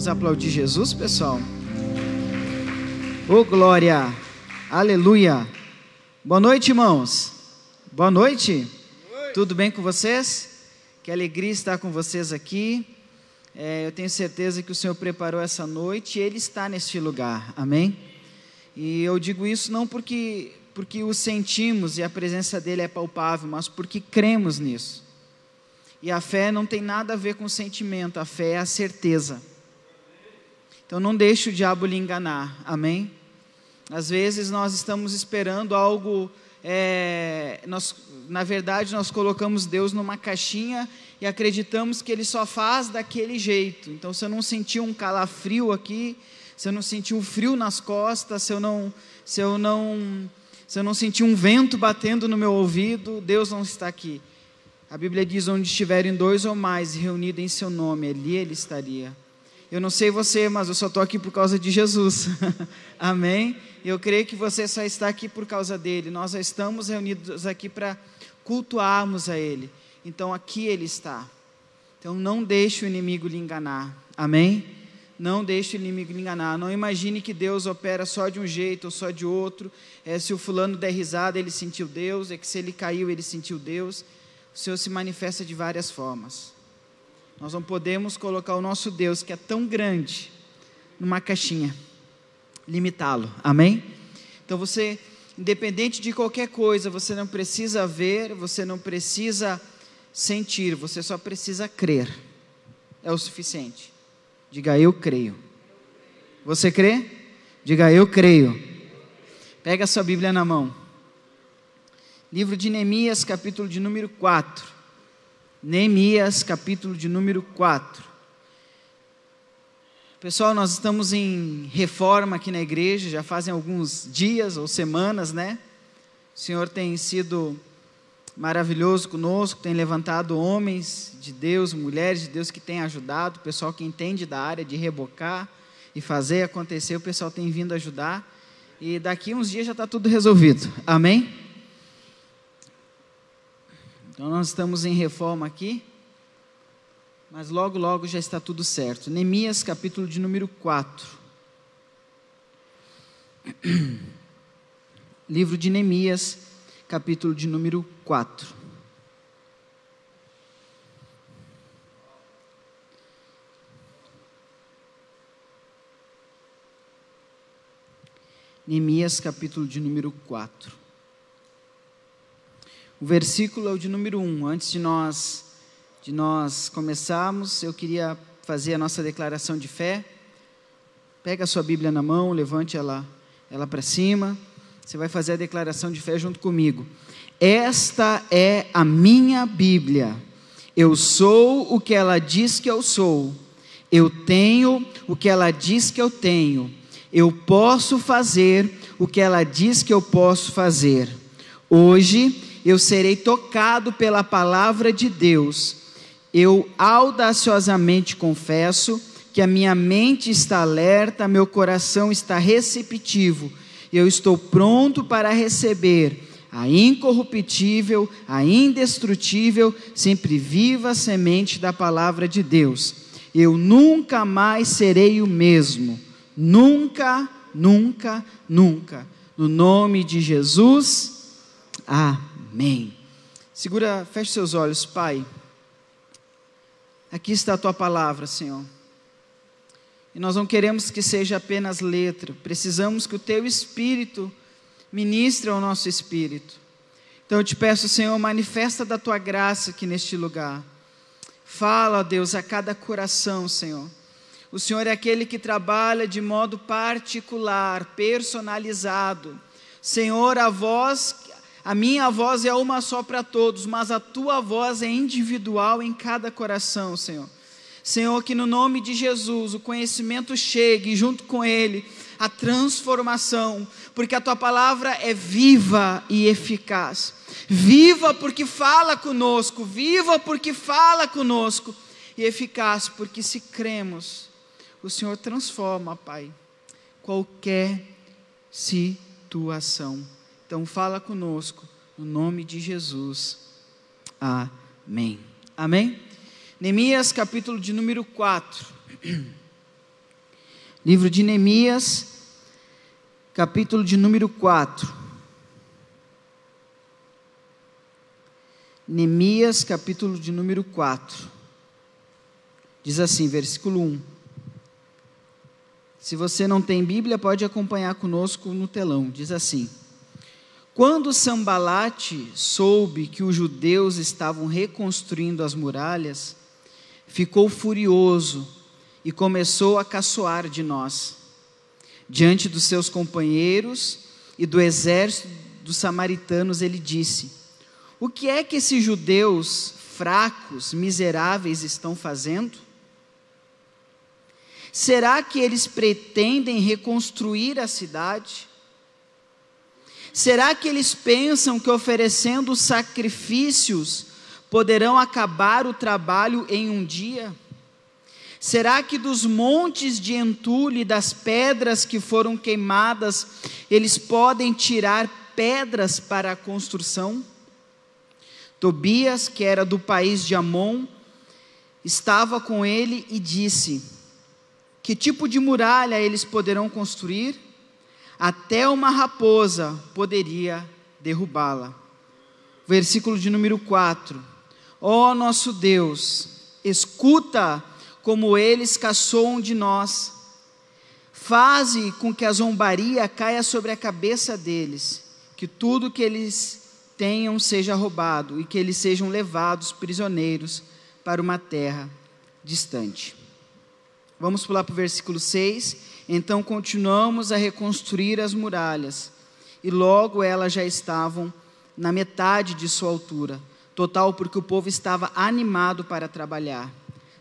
Vamos aplaudir Jesus, pessoal? Ô oh, glória! Aleluia! Boa noite, irmãos. Boa noite. Boa noite. Tudo bem com vocês? Que alegria estar com vocês aqui. É, eu tenho certeza que o Senhor preparou essa noite e Ele está neste lugar. Amém? E eu digo isso não porque porque o sentimos e a presença dele é palpável, mas porque cremos nisso. E a fé não tem nada a ver com sentimento, a fé é a certeza. Então não deixe o diabo lhe enganar, amém? Às vezes nós estamos esperando algo, é, nós, na verdade nós colocamos Deus numa caixinha e acreditamos que Ele só faz daquele jeito. Então se eu não sentir um calafrio aqui, se eu não sentir um frio nas costas, se eu não, se eu não, se eu não sentir um vento batendo no meu ouvido, Deus não está aqui. A Bíblia diz: onde estiverem dois ou mais reunidos em seu nome, ali ele estaria. Eu não sei você, mas eu só estou aqui por causa de Jesus. Amém? Eu creio que você só está aqui por causa dele. Nós já estamos reunidos aqui para cultuarmos a ele. Então aqui ele está. Então não deixe o inimigo lhe enganar. Amém? Não deixe o inimigo lhe enganar. Não imagine que Deus opera só de um jeito ou só de outro. É, se o fulano der risada, ele sentiu Deus. É que se ele caiu, ele sentiu Deus o Senhor se manifesta de várias formas. Nós não podemos colocar o nosso Deus, que é tão grande, numa caixinha, limitá-lo. Amém? Então você, independente de qualquer coisa, você não precisa ver, você não precisa sentir, você só precisa crer. É o suficiente. Diga eu creio. Você crê? Diga eu creio. Pega a sua Bíblia na mão. Livro de Neemias, capítulo de número 4. Neemias, capítulo de número 4. Pessoal, nós estamos em reforma aqui na igreja, já fazem alguns dias ou semanas, né? O Senhor tem sido maravilhoso conosco, tem levantado homens de Deus, mulheres de Deus que têm ajudado, o pessoal que entende da área de rebocar e fazer acontecer, o pessoal tem vindo ajudar. E daqui uns dias já está tudo resolvido. Amém? Então nós estamos em reforma aqui, mas logo, logo já está tudo certo. Neemias, capítulo de número 4. Livro de Neemias, capítulo de número 4. Neemias, capítulo de número 4. O versículo é o de número 1. Antes de nós, de nós começarmos, eu queria fazer a nossa declaração de fé. Pega a sua Bíblia na mão, levante ela, ela para cima. Você vai fazer a declaração de fé junto comigo. Esta é a minha Bíblia. Eu sou o que ela diz que eu sou. Eu tenho o que ela diz que eu tenho. Eu posso fazer o que ela diz que eu posso fazer. Hoje eu serei tocado pela palavra de Deus. Eu audaciosamente confesso que a minha mente está alerta, meu coração está receptivo, eu estou pronto para receber a incorruptível, a indestrutível, sempre viva semente da palavra de Deus. Eu nunca mais serei o mesmo. Nunca, nunca, nunca. No nome de Jesus. Amém. Amém. Segura, feche seus olhos, Pai. Aqui está a tua palavra, Senhor. E nós não queremos que seja apenas letra, precisamos que o teu espírito ministre ao nosso espírito. Então eu te peço, Senhor, manifesta da tua graça aqui neste lugar. Fala, Deus, a cada coração, Senhor. O Senhor é aquele que trabalha de modo particular, personalizado. Senhor, a voz a minha voz é uma só para todos, mas a tua voz é individual em cada coração, Senhor. Senhor, que no nome de Jesus o conhecimento chegue junto com ele a transformação, porque a tua palavra é viva e eficaz. Viva porque fala conosco, viva porque fala conosco, e eficaz porque se cremos, o Senhor transforma, Pai, qualquer situação. Então fala conosco, no nome de Jesus. Amém. Amém? Neemias capítulo de número 4. Livro de Neemias, capítulo de número 4. Neemias, capítulo de número 4. Diz assim, versículo 1. Se você não tem Bíblia, pode acompanhar conosco no telão. Diz assim: Quando Sambalate soube que os judeus estavam reconstruindo as muralhas, ficou furioso e começou a caçoar de nós. Diante dos seus companheiros e do exército dos samaritanos, ele disse: O que é que esses judeus fracos, miseráveis estão fazendo? Será que eles pretendem reconstruir a cidade? Será que eles pensam que oferecendo sacrifícios poderão acabar o trabalho em um dia? Será que dos montes de entulho e das pedras que foram queimadas, eles podem tirar pedras para a construção? Tobias, que era do país de Amon, estava com ele e disse: Que tipo de muralha eles poderão construir? Até uma raposa poderia derrubá-la. Versículo de número 4. Ó oh, nosso Deus, escuta como eles caçoam de nós. Faze com que a zombaria caia sobre a cabeça deles, que tudo que eles tenham seja roubado e que eles sejam levados prisioneiros para uma terra distante. Vamos pular para o versículo 6. Então continuamos a reconstruir as muralhas, e logo elas já estavam na metade de sua altura, total porque o povo estava animado para trabalhar.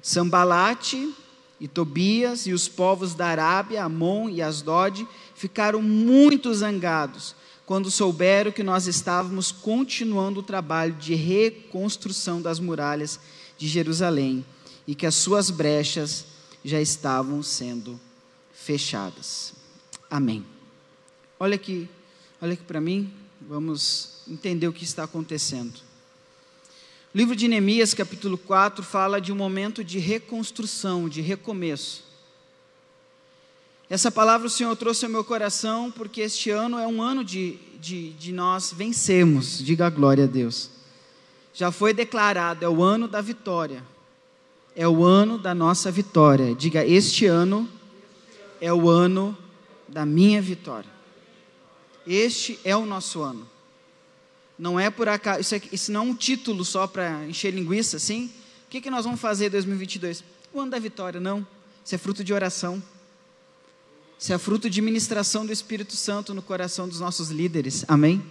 Sambalate e Tobias e os povos da Arábia, Amon e Asdod, ficaram muito zangados quando souberam que nós estávamos continuando o trabalho de reconstrução das muralhas de Jerusalém e que as suas brechas já estavam sendo fechadas. Amém. Olha aqui, olha aqui para mim, vamos entender o que está acontecendo. O livro de Neemias, capítulo 4, fala de um momento de reconstrução, de recomeço. Essa palavra o Senhor trouxe ao meu coração porque este ano é um ano de, de, de nós vencermos, diga a glória a Deus. Já foi declarado, é o ano da vitória, é o ano da nossa vitória. Diga, este ano é o ano da minha vitória. Este é o nosso ano. Não é por acaso, isso, é, isso não é um título só para encher linguiça, assim. O que, que nós vamos fazer em 2022? O ano da vitória, não. Isso é fruto de oração. Isso é fruto de ministração do Espírito Santo no coração dos nossos líderes. Amém?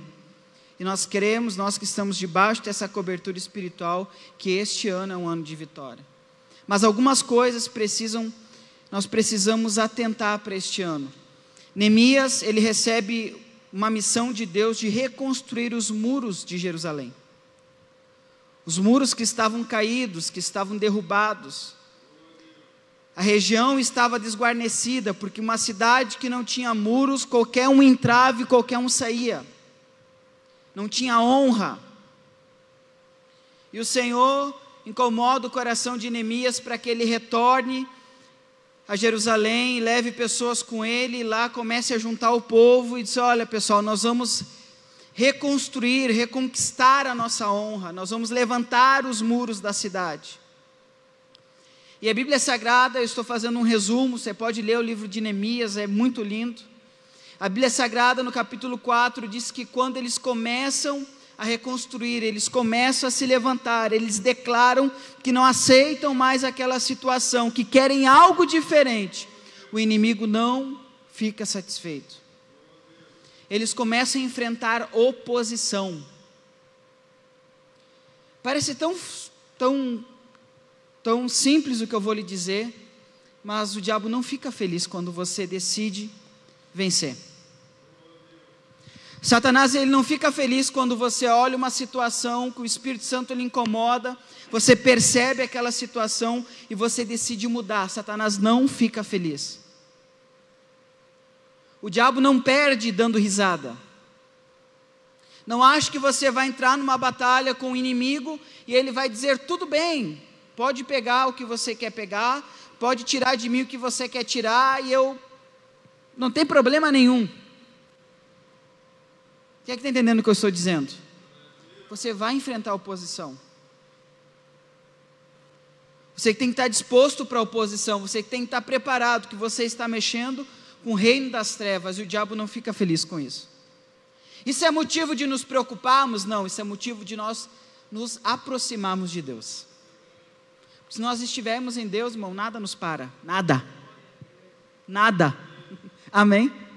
E nós queremos, nós que estamos debaixo dessa cobertura espiritual, que este ano é um ano de vitória. Mas algumas coisas precisam, nós precisamos atentar para este ano. Neemias, ele recebe uma missão de Deus de reconstruir os muros de Jerusalém. Os muros que estavam caídos, que estavam derrubados. A região estava desguarnecida, porque uma cidade que não tinha muros, qualquer um entrava e qualquer um saía. Não tinha honra. E o Senhor incomoda o coração de Neemias para que ele retorne a Jerusalém, leve pessoas com ele, e lá comece a juntar o povo e diz: Olha, pessoal, nós vamos reconstruir, reconquistar a nossa honra, nós vamos levantar os muros da cidade. E a Bíblia Sagrada, eu estou fazendo um resumo, você pode ler o livro de Neemias, é muito lindo. A Bíblia Sagrada, no capítulo 4, diz que quando eles começam a reconstruir, eles começam a se levantar, eles declaram que não aceitam mais aquela situação, que querem algo diferente. O inimigo não fica satisfeito. Eles começam a enfrentar oposição. Parece tão, tão, tão simples o que eu vou lhe dizer, mas o diabo não fica feliz quando você decide vencer. Satanás ele não fica feliz quando você olha uma situação que o Espírito Santo lhe incomoda, você percebe aquela situação e você decide mudar. Satanás não fica feliz. O diabo não perde dando risada. Não acho que você vai entrar numa batalha com o inimigo e ele vai dizer: tudo bem, pode pegar o que você quer pegar, pode tirar de mim o que você quer tirar e eu não tem problema nenhum. Quem é que está entendendo o que eu estou dizendo? Você vai enfrentar a oposição. Você tem que estar disposto para a oposição, você tem que estar preparado que você está mexendo com o reino das trevas e o diabo não fica feliz com isso. Isso é motivo de nos preocuparmos? Não, isso é motivo de nós nos aproximarmos de Deus. Se nós estivermos em Deus, irmão, nada nos para, nada. Nada. Amém?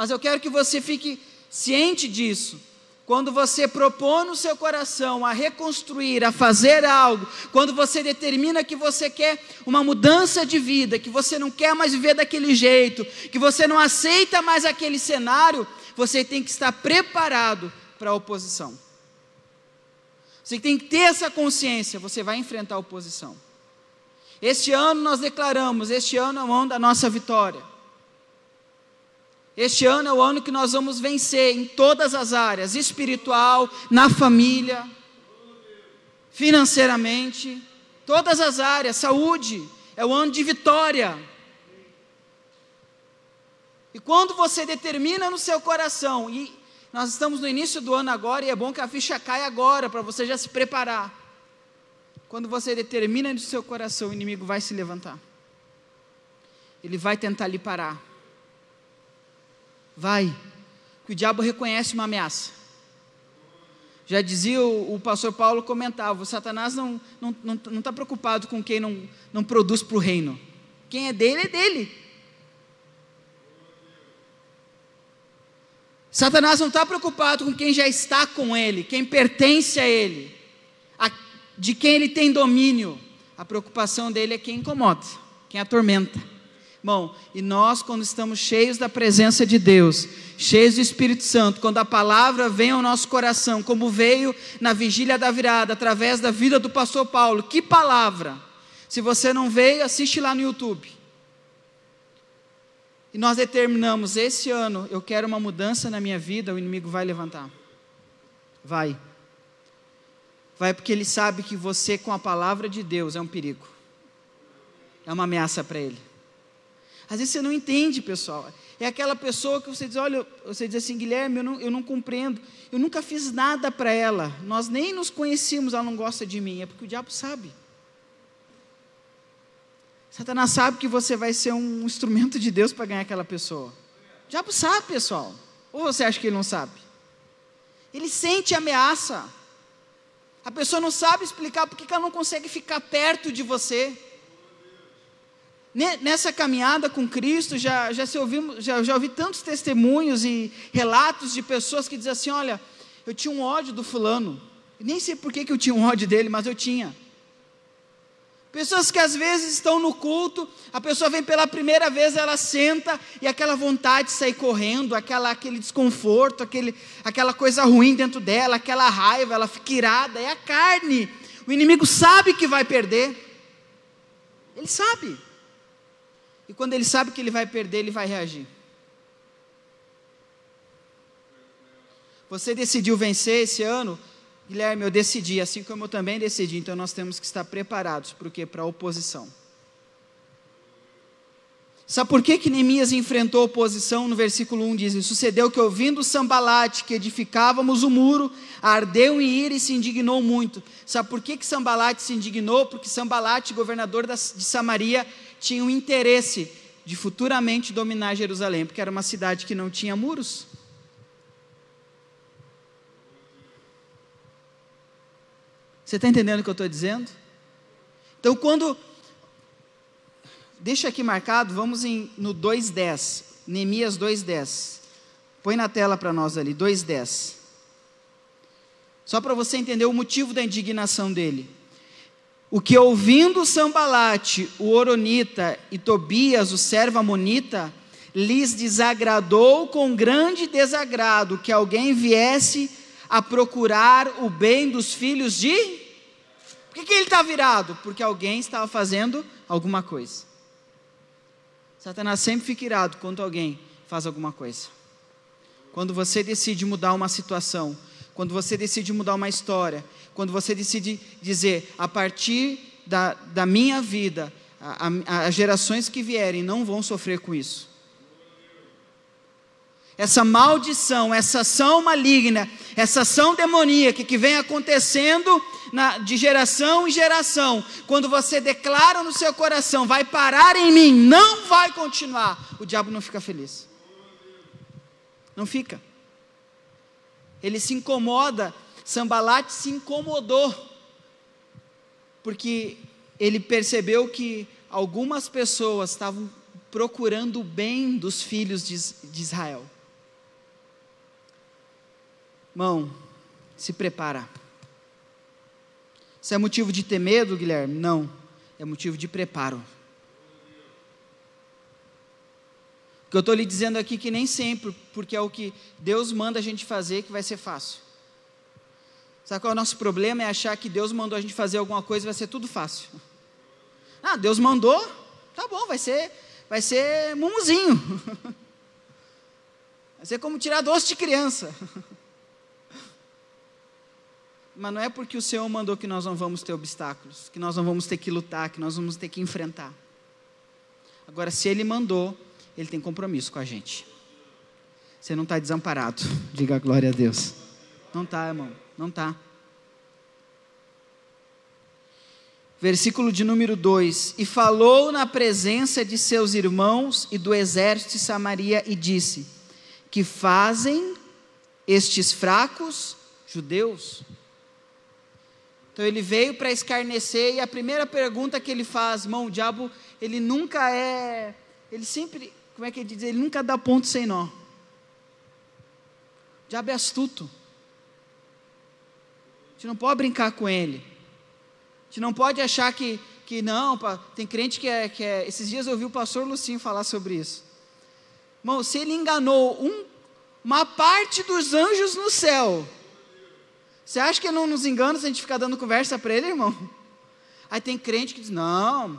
Mas eu quero que você fique ciente disso. Quando você propõe no seu coração a reconstruir, a fazer algo, quando você determina que você quer uma mudança de vida, que você não quer mais viver daquele jeito, que você não aceita mais aquele cenário, você tem que estar preparado para a oposição. Você tem que ter essa consciência, você vai enfrentar a oposição. Este ano nós declaramos, este ano é o ano da nossa vitória. Este ano é o ano que nós vamos vencer em todas as áreas, espiritual, na família, financeiramente, todas as áreas, saúde, é o ano de vitória. E quando você determina no seu coração, e nós estamos no início do ano agora, e é bom que a ficha caia agora, para você já se preparar. Quando você determina no seu coração, o inimigo vai se levantar. Ele vai tentar lhe parar. Vai. Que o diabo reconhece uma ameaça. Já dizia o, o pastor Paulo, comentava: Satanás não está não, não, não tá preocupado com quem não, não produz para o reino. Quem é dele, é dele. Satanás não está preocupado com quem já está com ele, quem pertence a ele, a, de quem ele tem domínio. A preocupação dele é quem incomoda, quem atormenta. Bom, e nós, quando estamos cheios da presença de Deus, cheios do Espírito Santo, quando a palavra vem ao nosso coração, como veio na vigília da virada, através da vida do pastor Paulo, que palavra! Se você não veio, assiste lá no YouTube. E nós determinamos, esse ano eu quero uma mudança na minha vida, o inimigo vai levantar. Vai. Vai porque ele sabe que você, com a palavra de Deus, é um perigo. É uma ameaça para ele. Às vezes você não entende, pessoal. É aquela pessoa que você diz, olha, você diz assim, Guilherme, eu não, eu não compreendo. Eu nunca fiz nada para ela. Nós nem nos conhecemos, ela não gosta de mim. É porque o diabo sabe. Satanás sabe que você vai ser um instrumento de Deus para ganhar aquela pessoa. O diabo sabe, pessoal. Ou você acha que ele não sabe? Ele sente ameaça. A pessoa não sabe explicar porque ela não consegue ficar perto de você. Nessa caminhada com Cristo, já, já, se ouvi, já, já ouvi tantos testemunhos e relatos de pessoas que dizem assim: olha, eu tinha um ódio do fulano. Nem sei por que, que eu tinha um ódio dele, mas eu tinha. Pessoas que às vezes estão no culto, a pessoa vem pela primeira vez, ela senta e aquela vontade de sair correndo, aquela, aquele desconforto, aquele, aquela coisa ruim dentro dela, aquela raiva, ela fica irada, é a carne. O inimigo sabe que vai perder. Ele sabe. E quando ele sabe que ele vai perder, ele vai reagir. Você decidiu vencer esse ano? Guilherme, eu decidi, assim como eu também decidi, então nós temos que estar preparados para o quê? Para a oposição. Sabe por que, que Neemias enfrentou oposição? No versículo 1 diz: Sucedeu que, ouvindo Sambalate, que edificávamos o muro, ardeu em ira e se indignou muito. Sabe por que, que Sambalate se indignou? Porque Sambalate, governador de Samaria, tinha um interesse de futuramente dominar Jerusalém, porque era uma cidade que não tinha muros. Você está entendendo o que eu estou dizendo? Então, quando. Deixa aqui marcado, vamos em, no 2,10. Neemias 2,10. Põe na tela para nós ali, 2,10. Só para você entender o motivo da indignação dele. O que ouvindo Sambalate, o Oronita, e Tobias, o servo Amonita, lhes desagradou com grande desagrado que alguém viesse a procurar o bem dos filhos de. Por que, que ele está virado? Porque alguém estava fazendo alguma coisa. Satanás sempre fica irado quando alguém faz alguma coisa. Quando você decide mudar uma situação, quando você decide mudar uma história, quando você decide dizer, a partir da, da minha vida, as gerações que vierem não vão sofrer com isso. Essa maldição, essa ação maligna, essa ação demoníaca que vem acontecendo na, de geração em geração, quando você declara no seu coração, vai parar em mim, não vai continuar, o diabo não fica feliz. Não fica. Ele se incomoda, Sambalate se incomodou, porque ele percebeu que algumas pessoas estavam procurando o bem dos filhos de, Israel. Mão, se prepara. Isso é motivo de ter medo, Guilherme? Não. É motivo de preparo. O que eu estou lhe dizendo aqui que nem sempre, porque é o que Deus manda a gente fazer, que vai ser fácil. Sabe qual é o nosso problema? É achar que Deus mandou a gente fazer alguma coisa e vai ser tudo fácil. Ah, Deus mandou, tá bom, vai ser, vai ser mumuzinho. Vai ser como tirar doce de criança. Mas não é porque o Senhor mandou que nós não vamos ter obstáculos, que nós não vamos ter que lutar, que nós vamos ter que enfrentar. Agora, se Ele mandou, Ele tem compromisso com a gente. Você não está desamparado. Diga glória a Deus. Não está, irmão. Não está. Versículo de número 2: E falou na presença de seus irmãos e do exército de Samaria e disse: Que fazem estes fracos judeus? Então ele veio para escarnecer e a primeira pergunta que ele faz, mão, o diabo, ele nunca é, ele sempre, como é que ele diz? Ele nunca dá ponto sem nó. O diabo é astuto. Gente não pode brincar com ele. A gente não pode achar que, que não, tem crente que é, que é. Esses dias eu ouvi o pastor Lucinho falar sobre isso. Irmão, se ele enganou um, uma parte dos anjos no céu, você acha que ele não nos engana se a gente ficar dando conversa para ele, irmão? Aí tem crente que diz: Não,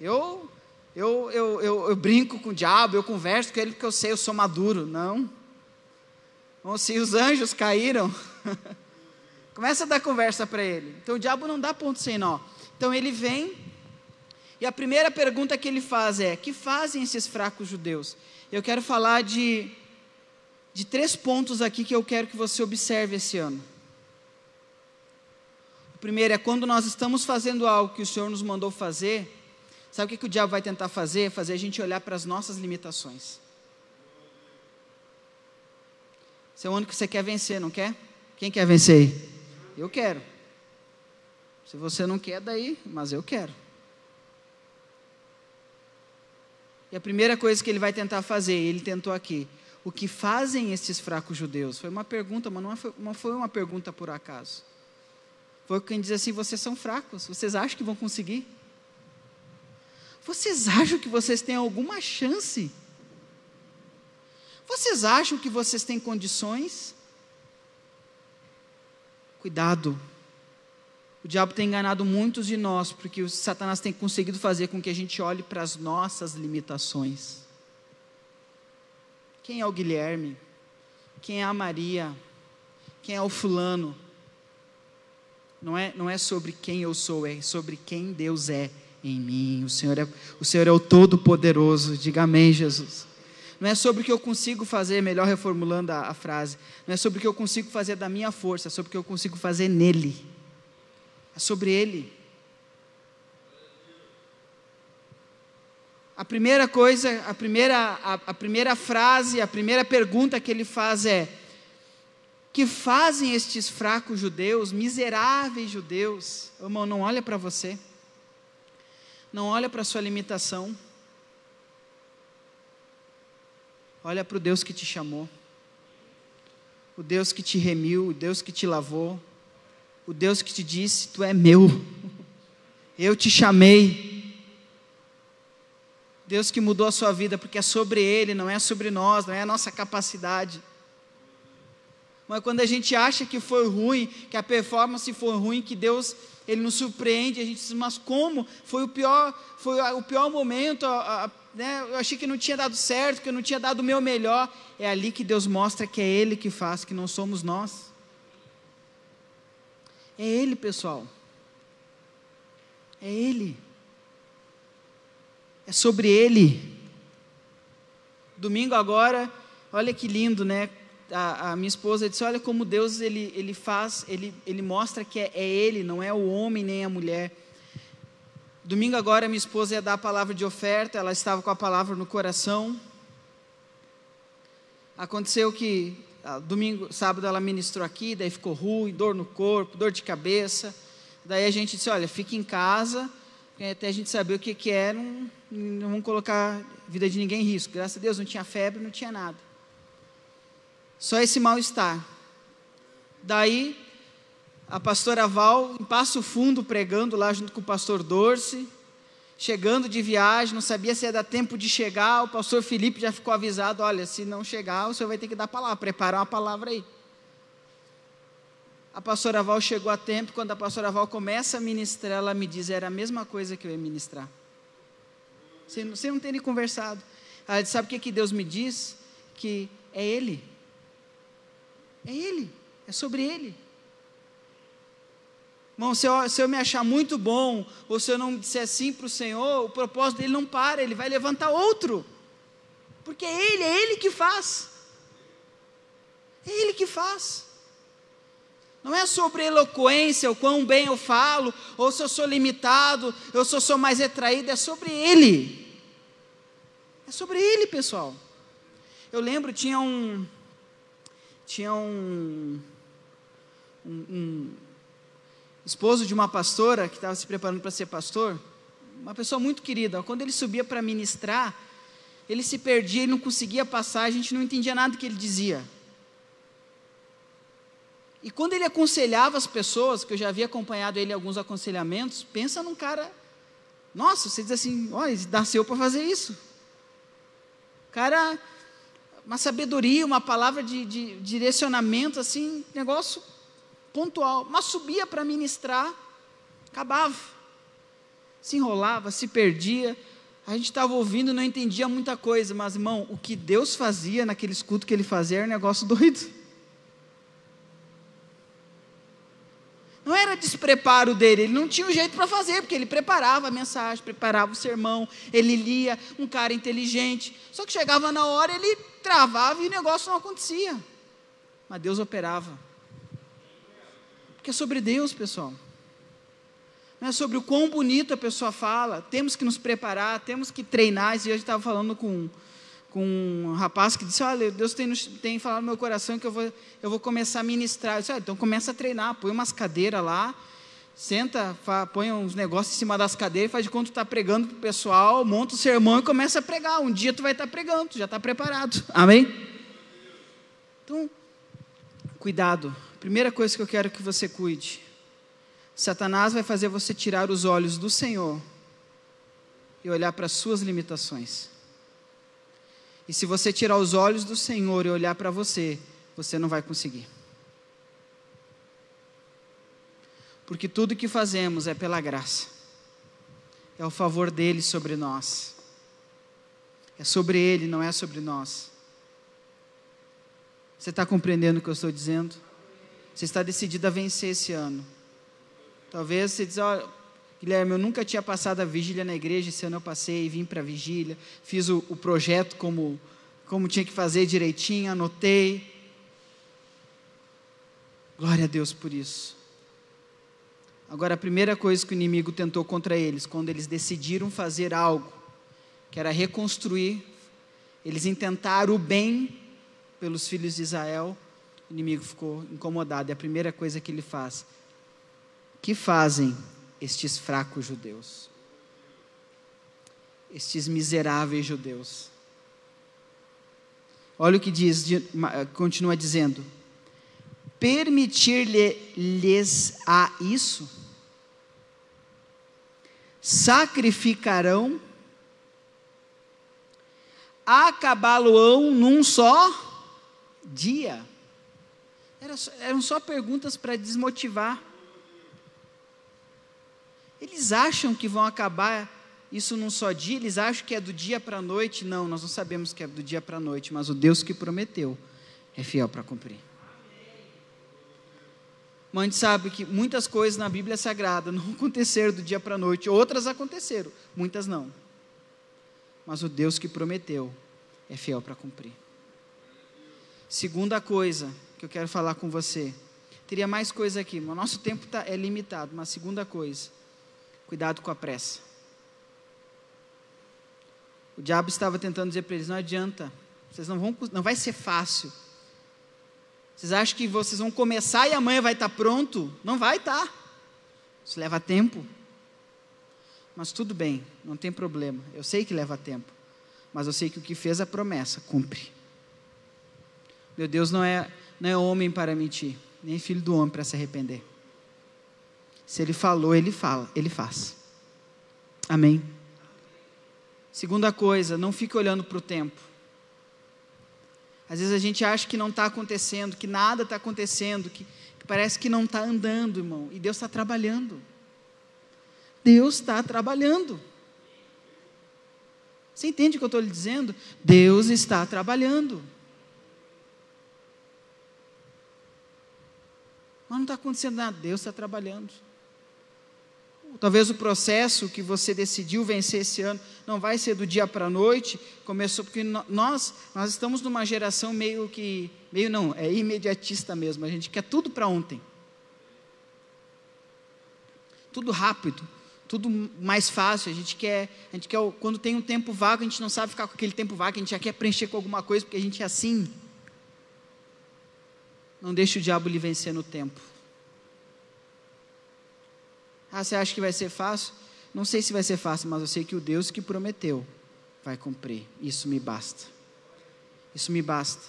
eu, eu, eu, eu, eu brinco com o diabo, eu converso com ele porque eu sei, eu sou maduro. Não. Ou se os anjos caíram, começa a dar conversa para ele. Então o diabo não dá ponto sem nó. Então ele vem, e a primeira pergunta que ele faz é: Que fazem esses fracos judeus? Eu quero falar de, de três pontos aqui que eu quero que você observe esse ano primeiro é quando nós estamos fazendo algo que o Senhor nos mandou fazer, sabe o que, que o diabo vai tentar fazer? Fazer a gente olhar para as nossas limitações. Esse é o ano que você quer vencer, não quer? Quem quer vencer? Eu quero. Se você não quer, daí, mas eu quero. E a primeira coisa que ele vai tentar fazer, ele tentou aqui. O que fazem estes fracos judeus? Foi uma pergunta, mas não foi, não foi uma pergunta por acaso. Foi quem diz assim: vocês são fracos, vocês acham que vão conseguir? Vocês acham que vocês têm alguma chance? Vocês acham que vocês têm condições? Cuidado. O diabo tem enganado muitos de nós, porque o Satanás tem conseguido fazer com que a gente olhe para as nossas limitações. Quem é o Guilherme? Quem é a Maria? Quem é o fulano? não é, não é sobre quem eu sou, é sobre quem Deus é em mim. O Senhor é o, Senhor é o Todo-Poderoso. Diga amém, Jesus. Não é sobre o que eu consigo fazer, melhor reformulando a, a frase. Não é sobre o que eu consigo fazer da minha força, é sobre o que eu consigo fazer nele. É sobre Ele. A primeira coisa, a primeira, a, a primeira frase, a primeira pergunta que ele faz é: que fazem estes fracos judeus, miseráveis judeus. Irmão, não olha para você. Não olha para a sua limitação. Olha para o Deus que te chamou. O Deus que te remiu, o Deus que te lavou. O Deus que te disse: Tu é meu. Eu te chamei. Deus que mudou a sua vida, porque é sobre Ele, não é sobre nós, não é a nossa capacidade. Mas quando a gente acha que foi ruim, que a performance foi ruim, que Deus ele nos surpreende, a gente diz, mas como? Foi o pior, foi o pior momento, a, né? eu achei que não tinha dado certo, que eu não tinha dado o meu melhor. É ali que Deus mostra que é Ele que faz, que não somos nós. É Ele, pessoal. É Ele. É sobre Ele. Domingo agora, olha que lindo, né? A, a, minha esposa disse: Olha como Deus ele, ele faz, ele, ele mostra que é, é Ele, não é o homem nem a mulher. Domingo agora, minha esposa ia dar a palavra de oferta, ela estava com a palavra no coração. Aconteceu que ah, domingo, sábado ela ministrou aqui, daí ficou ruim, dor no corpo, dor de cabeça. Daí a gente disse: olha, fique em casa, até a gente saber o que, que é, não, não vamos colocar vida de ninguém em risco. Graças a Deus não tinha febre, não tinha nada. Só esse mal-estar. Daí, a pastora Val, em Passo Fundo, pregando lá junto com o pastor Dorce chegando de viagem, não sabia se ia dar tempo de chegar, o pastor Felipe já ficou avisado: olha, se não chegar, o senhor vai ter que dar palavra, preparar uma palavra aí. A pastora Val chegou a tempo, quando a pastora Val começa a ministrar, ela me diz: era a mesma coisa que eu ia ministrar. Você não, não tem nem conversado. Ela disse: sabe o que, que Deus me diz? Que é Ele. É Ele, é sobre Ele. Irmão, se eu, se eu me achar muito bom, ou se eu não disser sim para o Senhor, o propósito dele não para, ele vai levantar outro. Porque é Ele, é Ele que faz. É Ele que faz. Não é sobre eloquência, o quão bem eu falo, ou se eu sou limitado, ou se eu sou mais retraído, é sobre Ele. É sobre Ele, pessoal. Eu lembro, tinha um. Tinha um. um, um esposo de uma pastora que estava se preparando para ser pastor, uma pessoa muito querida. Quando ele subia para ministrar, ele se perdia e não conseguia passar, a gente não entendia nada do que ele dizia. E quando ele aconselhava as pessoas, que eu já havia acompanhado ele em alguns aconselhamentos, pensa num cara, nossa, você diz assim, olha, nasceu para fazer isso. Cara, uma sabedoria, uma palavra de, de direcionamento, assim, negócio pontual, mas subia para ministrar, acabava. Se enrolava, se perdia. A gente estava ouvindo, não entendia muita coisa, mas irmão, o que Deus fazia naquele escudo que ele fazia era um negócio doido. Não era despreparo dele, ele não tinha um jeito para fazer, porque ele preparava a mensagem, preparava o sermão, ele lia, um cara inteligente. Só que chegava na hora, ele travava e o negócio não acontecia. Mas Deus operava. Porque é sobre Deus, pessoal. Não é sobre o quão bonito a pessoa fala. Temos que nos preparar, temos que treinar. E hoje estava falando com, com um rapaz que disse: Olha, Deus tem, tem falado no meu coração que eu vou, eu vou começar a ministrar. Eu disse, ah, então começa a treinar, põe umas cadeiras lá, senta, fa, põe uns negócios em cima das cadeiras, faz de conta que está pregando para o pessoal, monta o sermão e começa a pregar. Um dia tu vai estar tá pregando, tu já está preparado. Amém? Então, cuidado Primeira coisa que eu quero que você cuide: Satanás vai fazer você tirar os olhos do Senhor e olhar para as suas limitações. E se você tirar os olhos do Senhor e olhar para você, você não vai conseguir. Porque tudo que fazemos é pela graça, é o favor dele sobre nós, é sobre ele, não é sobre nós. Você está compreendendo o que eu estou dizendo? Você está decidido a vencer esse ano. Talvez você diz, oh, Guilherme, eu nunca tinha passado a vigília na igreja, esse ano eu passei, vim para a vigília, fiz o, o projeto como, como tinha que fazer direitinho, anotei. Glória a Deus por isso. Agora, a primeira coisa que o inimigo tentou contra eles, quando eles decidiram fazer algo, que era reconstruir, eles intentaram o bem pelos filhos de Israel, o inimigo ficou incomodado. E a primeira coisa que ele faz: que fazem estes fracos judeus? Estes miseráveis judeus. Olha o que diz, continua dizendo: permitir-lhes a isso, sacrificarão, acabá-lo-ão num só dia. Era, eram só perguntas para desmotivar. Eles acham que vão acabar isso num só dia, eles acham que é do dia para a noite. Não, nós não sabemos que é do dia para a noite, mas o Deus que prometeu é fiel para cumprir. Mas a gente sabe que muitas coisas na Bíblia Sagrada não aconteceram do dia para a noite, outras aconteceram, muitas não. Mas o Deus que prometeu é fiel para cumprir. Segunda coisa que eu quero falar com você, teria mais coisa aqui, mas o nosso tempo tá, é limitado. Mas segunda coisa, cuidado com a pressa. O diabo estava tentando dizer para eles: não adianta, vocês não vão, não vai ser fácil. Vocês acham que vocês vão começar e amanhã vai estar pronto? Não vai estar. Isso leva tempo. Mas tudo bem, não tem problema. Eu sei que leva tempo. Mas eu sei que o que fez a promessa, cumpre. Meu Deus não é, não é homem para mentir, nem filho do homem para se arrepender. Se ele falou, ele fala, ele faz. Amém. Segunda coisa, não fique olhando para o tempo. Às vezes a gente acha que não está acontecendo, que nada está acontecendo, que, que, parece que não está andando, irmão. E Deus está trabalhando. Deus está trabalhando. Você entende o que eu estou lhe dizendo? Deus está trabalhando. Mas não está acontecendo nada, Deus está trabalhando. Talvez o processo que você decidiu vencer esse ano não vai ser do dia para a noite, começou porque nós nós estamos numa geração meio que meio não, é imediatista mesmo, a gente quer tudo para ontem. Tudo rápido, tudo mais fácil, a gente quer, a gente quer quando tem um tempo vago, a gente não sabe ficar com aquele tempo vago, a gente já quer preencher com alguma coisa porque a gente é assim. Não deixe o diabo lhe vencer no tempo. Ah, você acha que vai ser fácil? Não sei se vai ser fácil, mas eu sei que o Deus que prometeu vai cumprir. Isso me basta. Isso me basta.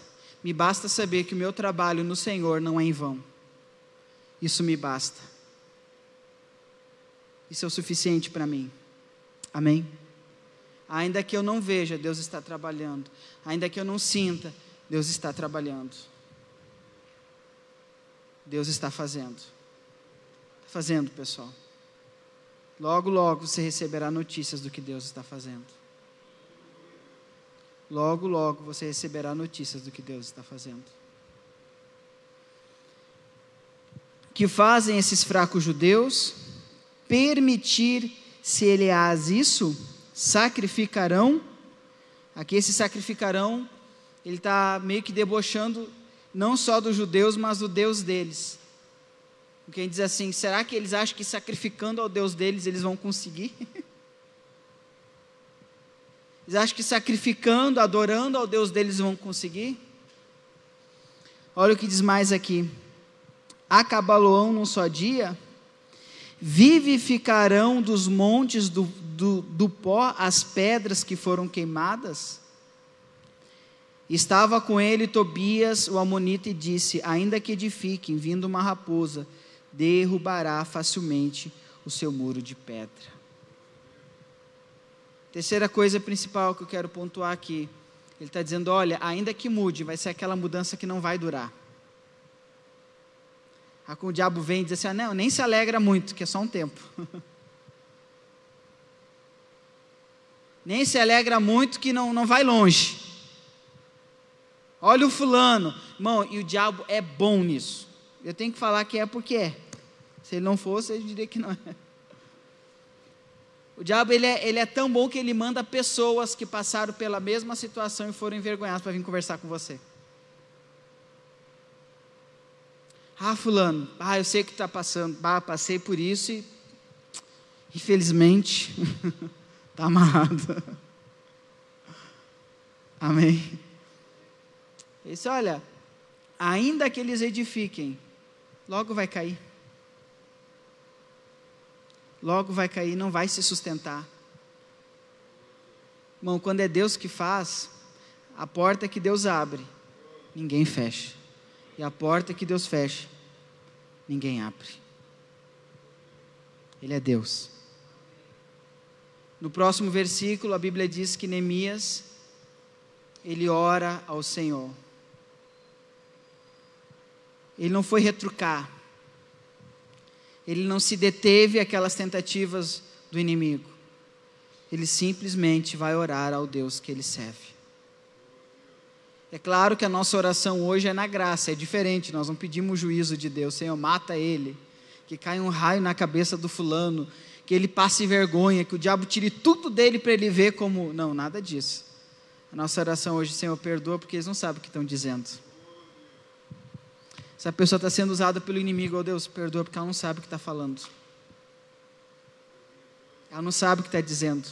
Me basta saber que o meu trabalho no Senhor não é em vão. Isso me basta. Isso é o suficiente para mim. Amém? Ainda que eu não veja, Deus está trabalhando. Ainda que eu não sinta, Deus está trabalhando. Deus está fazendo. Está fazendo, pessoal. Logo, logo você receberá notícias do que Deus está fazendo. Logo, logo você receberá notícias do que Deus está fazendo. Que fazem esses fracos judeus permitir, se ele as isso, sacrificarão. Aqui esse sacrificarão, ele está meio que debochando não só dos judeus, mas do Deus deles. Quem diz assim: será que eles acham que sacrificando ao Deus deles eles vão conseguir? Eles acham que sacrificando, adorando ao Deus deles vão conseguir? Olha o que diz mais aqui. Acabaloão num só dia, vivificarão dos montes do, do, do pó as pedras que foram queimadas? Estava com ele Tobias, o Amonita, e disse: Ainda que edifiquem, vindo uma raposa, derrubará facilmente o seu muro de pedra. Terceira coisa principal que eu quero pontuar aqui. Ele está dizendo: olha, ainda que mude, vai ser aquela mudança que não vai durar. Aí o diabo vem e diz assim: ah, não, nem se alegra muito, que é só um tempo. nem se alegra muito, que não, não vai longe. Olha o fulano, irmão, e o diabo é bom nisso. Eu tenho que falar que é porque é. Se ele não fosse, eu diria que não é. O diabo ele é, ele é tão bom que ele manda pessoas que passaram pela mesma situação e foram envergonhadas para vir conversar com você. Ah, fulano, ah, eu sei que está passando. Ah, passei por isso e infelizmente está amarrado. Amém. Isso, olha, ainda que eles edifiquem, logo vai cair. Logo vai cair, não vai se sustentar. Irmão, quando é Deus que faz, a porta que Deus abre, ninguém fecha. E a porta que Deus fecha, ninguém abre. Ele é Deus. No próximo versículo, a Bíblia diz que Neemias, ele ora ao Senhor. Ele não foi retrucar. Ele não se deteve aquelas tentativas do inimigo. Ele simplesmente vai orar ao Deus que ele serve. É claro que a nossa oração hoje é na graça, é diferente. Nós não pedimos juízo de Deus, Senhor, mata ele, que caia um raio na cabeça do fulano, que ele passe vergonha, que o diabo tire tudo dele para ele ver como. Não, nada disso. A nossa oração hoje, Senhor, perdoa porque eles não sabem o que estão dizendo. Se a pessoa está sendo usada pelo inimigo, oh Deus, perdoa porque ela não sabe o que está falando. Ela não sabe o que está dizendo.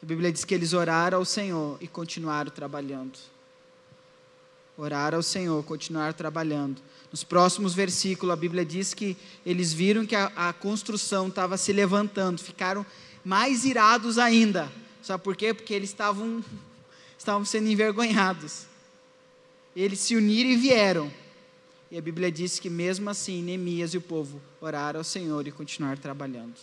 A Bíblia diz que eles oraram ao Senhor e continuaram trabalhando. Oraram ao Senhor, continuaram trabalhando. Nos próximos versículos, a Bíblia diz que eles viram que a, a construção estava se levantando, ficaram mais irados ainda. Sabe por quê? Porque eles estavam, estavam sendo envergonhados. Eles se uniram e vieram. E a Bíblia diz que mesmo assim, Neemias e o povo oraram ao Senhor e continuaram trabalhando.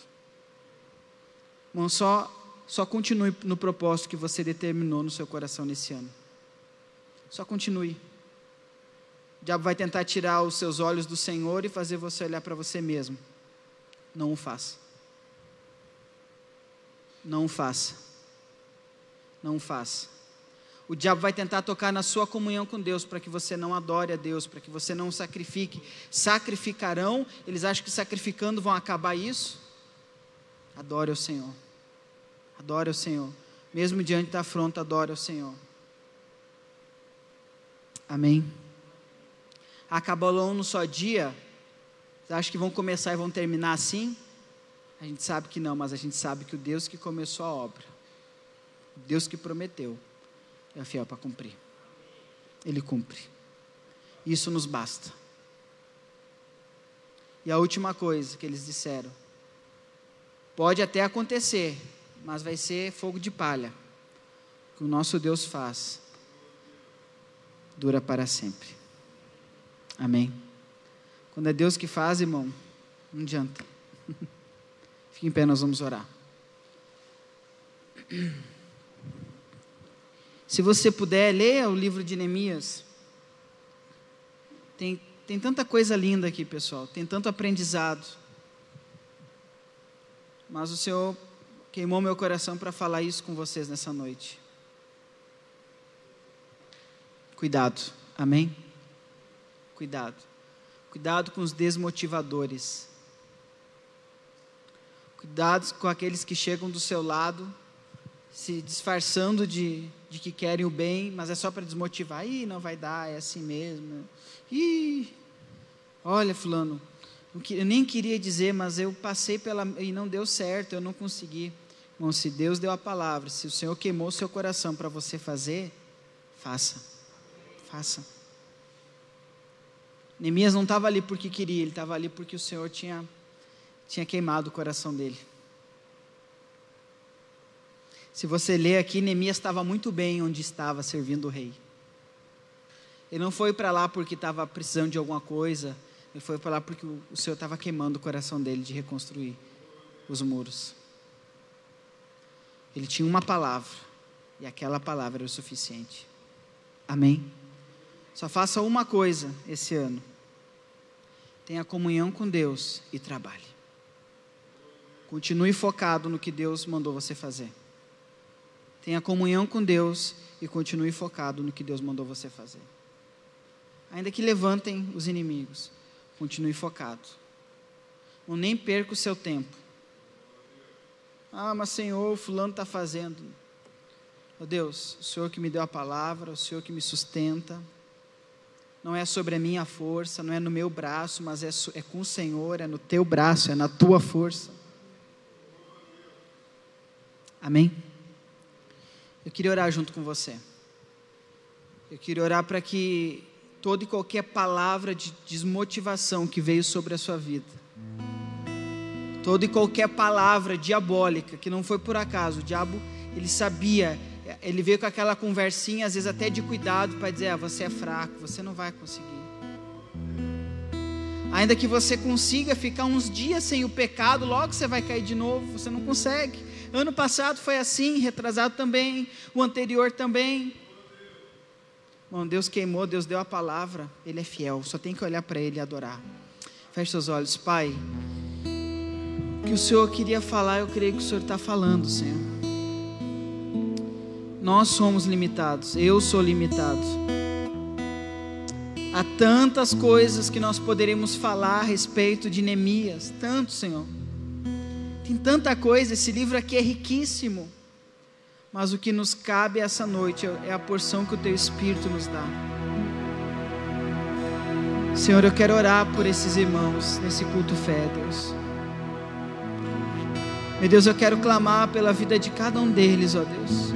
Irmão, só só continue no propósito que você determinou no seu coração nesse ano. Só continue. O diabo vai tentar tirar os seus olhos do Senhor e fazer você olhar para você mesmo. Não o faça. Não o faça. Não o faça. O diabo vai tentar tocar na sua comunhão com Deus para que você não adore a Deus, para que você não sacrifique. Sacrificarão, eles acham que sacrificando vão acabar isso. Adore ao Senhor. Adore o Senhor. Mesmo diante da afronta, adore o Senhor. Amém. Acabou no só dia. Você acha que vão começar e vão terminar assim? A gente sabe que não, mas a gente sabe que o Deus que começou a obra, o Deus que prometeu, é fiel para cumprir. Ele cumpre. Isso nos basta. E a última coisa que eles disseram: pode até acontecer mas vai ser fogo de palha. O que o nosso Deus faz dura para sempre. Amém. Quando é Deus que faz, irmão, não adianta. Fique em pé, nós vamos orar. Se você puder, leia o livro de Neemias. Tem, tem tanta coisa linda aqui, pessoal. Tem tanto aprendizado. Mas o Senhor queimou meu coração para falar isso com vocês nessa noite. Cuidado, amém? Cuidado. Cuidado com os desmotivadores. Cuidado com aqueles que chegam do seu lado, se disfarçando de, de que querem o bem, mas é só para desmotivar. Ih, não vai dar, é assim mesmo. Ih, olha, Fulano, eu nem queria dizer, mas eu passei pela. e não deu certo, eu não consegui. Irmão, se Deus deu a palavra, se o Senhor queimou seu coração para você fazer, faça. Faça. Neemias não estava ali porque queria, ele estava ali porque o Senhor tinha, tinha queimado o coração dele. Se você ler aqui, Neemias estava muito bem onde estava servindo o rei. Ele não foi para lá porque estava precisando de alguma coisa, ele foi para lá porque o, Senhor estava queimando o coração dele de reconstruir os muros. Ele tinha uma palavra, e aquela palavra era o suficiente. Amém? Só faça uma coisa esse ano: tenha comunhão com Deus e trabalhe. Continue focado no que Deus mandou você fazer. Tenha comunhão com Deus e continue focado no que Deus mandou você fazer. Ainda que levantem os inimigos, continue focado. Não nem perca o seu tempo ah, mas Senhor, fulano está fazendo. Oh Deus, o Senhor que me deu a palavra, o Senhor que me sustenta. Não é sobre a minha força, não é no meu braço, mas é, é com o Senhor, é no teu braço, é na tua força. Amém? Eu queria orar junto com você. Eu queria orar para que toda e qualquer palavra de desmotivação que veio sobre a sua vida, toda e qualquer palavra diabólica, que não foi por acaso, o diabo, ele sabia, ele veio com aquela conversinha, às vezes até de cuidado, para dizer: ah, você é fraco, você não vai conseguir. Ainda que você consiga ficar uns dias sem o pecado, logo você vai cair de novo, você não consegue. Ano passado foi assim, retrasado também, o anterior também. Bom, Deus queimou, Deus deu a palavra, Ele é fiel, só tem que olhar para Ele e adorar. Feche seus olhos, Pai que o Senhor queria falar, eu creio que o Senhor está falando, Senhor. Nós somos limitados, eu sou limitado. Há tantas coisas que nós poderíamos falar a respeito de Neemias, tanto, Senhor. Tem tanta coisa, esse livro aqui é riquíssimo. Mas o que nos cabe essa noite é a porção que o Teu Espírito nos dá. Senhor, eu quero orar por esses irmãos nesse culto fé, Deus. Meu Deus, eu quero clamar pela vida de cada um deles, ó Deus.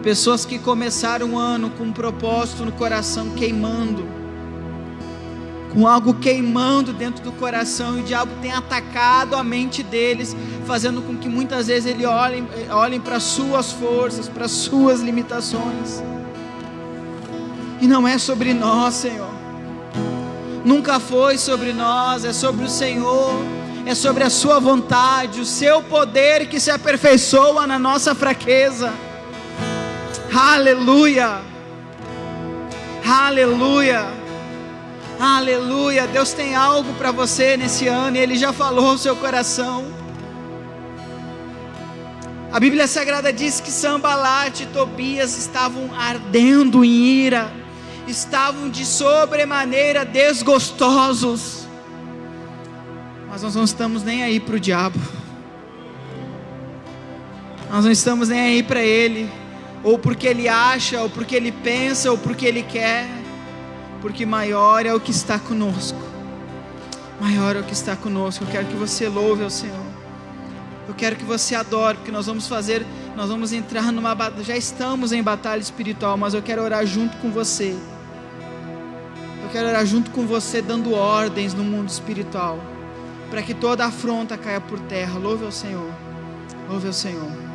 Pessoas que começaram o ano com um propósito no coração queimando, com algo queimando dentro do coração, e o diabo tem atacado a mente deles, fazendo com que muitas vezes eles olhem, olhem para suas forças, para suas limitações. E não é sobre nós, Senhor. Nunca foi sobre nós, é sobre o Senhor, é sobre a Sua vontade, o Seu poder que se aperfeiçoa na nossa fraqueza. Aleluia! Aleluia! Aleluia! Deus tem algo para você nesse ano e Ele já falou o seu coração. A Bíblia Sagrada diz que Sambalat e Tobias estavam ardendo em ira estavam de sobremaneira desgostosos. Mas nós não estamos nem aí para o diabo. Nós não estamos nem aí para ele, ou porque ele acha, ou porque ele pensa, ou porque ele quer, porque maior é o que está conosco. Maior é o que está conosco. Eu quero que você louve ao Senhor. Eu quero que você adore, porque nós vamos fazer, nós vamos entrar numa já estamos em batalha espiritual, mas eu quero orar junto com você. Eu quero orar junto com você, dando ordens no mundo espiritual, para que toda afronta caia por terra. Louve ao Senhor. Louve ao Senhor.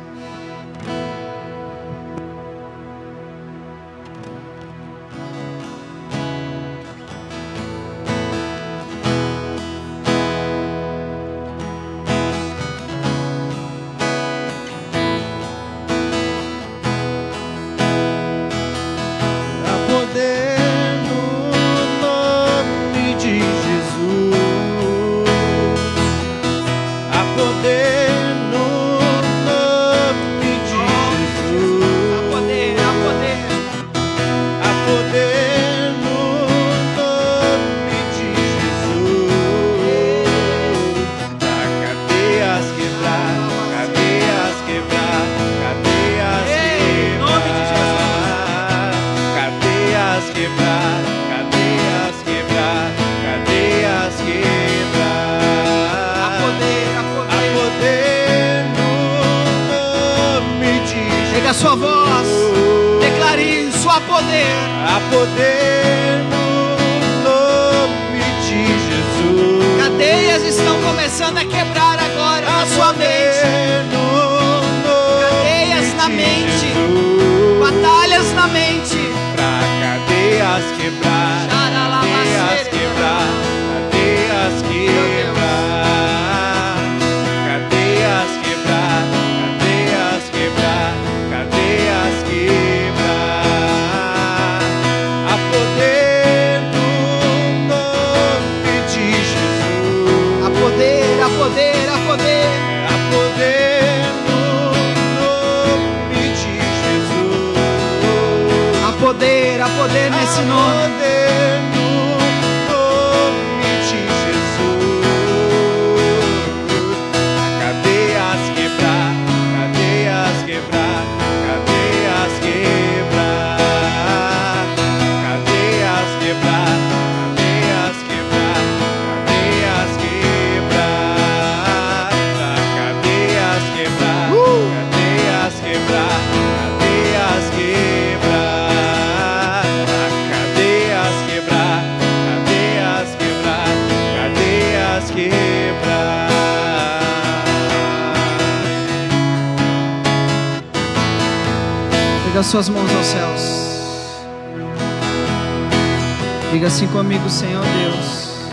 Assim comigo, Senhor Deus.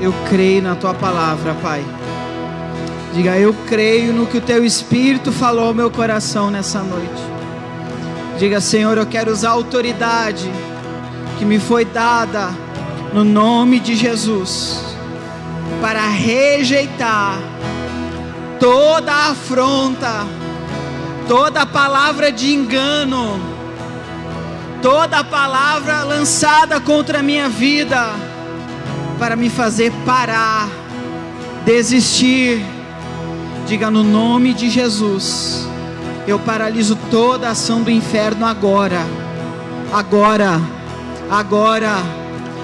Eu creio na tua palavra, Pai. Diga, eu creio no que o teu Espírito falou ao meu coração nessa noite. Diga, Senhor, eu quero usar a autoridade que me foi dada no nome de Jesus para rejeitar toda afronta toda palavra de engano, toda palavra lançada contra a minha vida, para me fazer parar, desistir. Diga no nome de Jesus, eu paraliso toda a ação do inferno agora, agora, agora,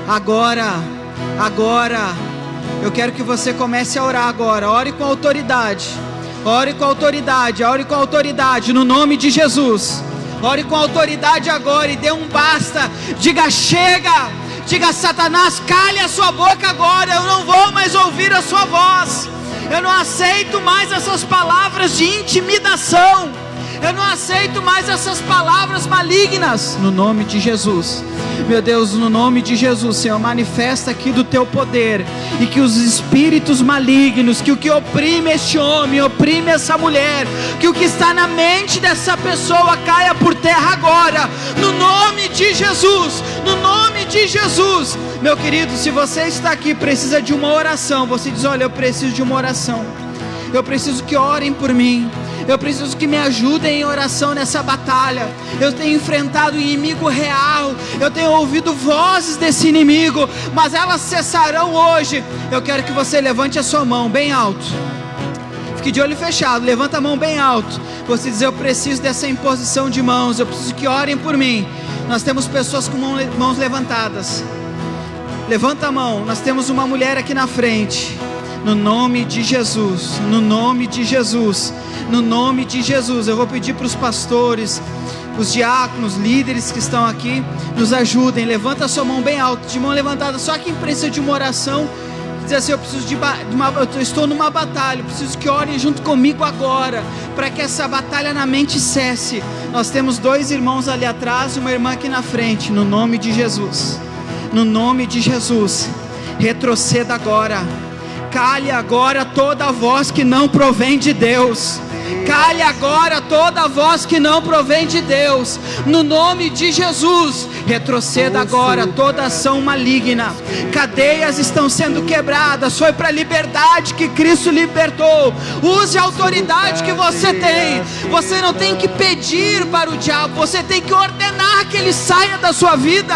agora, agora. Eu quero que você comece a orar agora, ore com autoridade. Ore com autoridade, ore com autoridade, no nome de Jesus. Ore com autoridade agora e dê um basta. Diga chega. Diga Satanás, cale a sua boca agora. Eu não vou mais ouvir a sua voz. Eu não aceito mais essas palavras de intimidação. Eu não aceito mais essas palavras malignas. No nome de Jesus. Meu Deus, no nome de Jesus, Senhor, manifesta aqui do teu poder e que os espíritos malignos, que o que oprime este homem, oprime essa mulher, que o que está na mente dessa pessoa caia por terra agora, no nome de Jesus, no nome de Jesus. Meu querido, se você está aqui precisa de uma oração, você diz: Olha, eu preciso de uma oração, eu preciso que orem por mim. Eu preciso que me ajudem em oração nessa batalha. Eu tenho enfrentado inimigo real. Eu tenho ouvido vozes desse inimigo, mas elas cessarão hoje. Eu quero que você levante a sua mão bem alto. Fique de olho fechado, levanta a mão bem alto. Você diz: Eu preciso dessa imposição de mãos. Eu preciso que orem por mim. Nós temos pessoas com mãos levantadas. Levanta a mão. Nós temos uma mulher aqui na frente. No nome de Jesus. No nome de Jesus no nome de Jesus. Eu vou pedir para os pastores, os diáconos, líderes que estão aqui, nos ajudem. Levanta a sua mão bem alto, de mão levantada. Só quem precisa de uma oração, diz assim: Eu preciso de, uma, eu estou numa batalha, preciso que orem junto comigo agora, para que essa batalha na mente cesse. Nós temos dois irmãos ali atrás e uma irmã aqui na frente, no nome de Jesus. No nome de Jesus, retroceda agora. Cale agora toda voz que não provém de Deus. Cale agora toda voz que não provém de Deus, no nome de Jesus. Retroceda agora toda ação maligna. Cadeias estão sendo quebradas. Foi para a liberdade que Cristo libertou. Use a autoridade que você tem. Você não tem que pedir para o diabo, você tem que ordenar que ele saia da sua vida.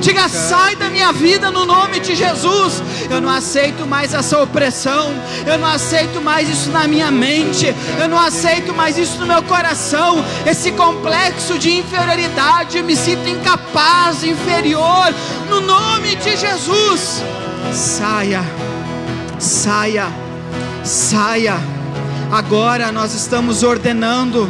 Diga: sai da minha vida no nome de Jesus. Eu não aceito mais essa opressão. Eu não aceito mais isso na minha mente. Eu não aceito mais isso no meu coração. Esse complexo de inferioridade. Me sinto incapaz, inferior. No nome de Jesus. Saia, saia, saia. Agora nós estamos ordenando.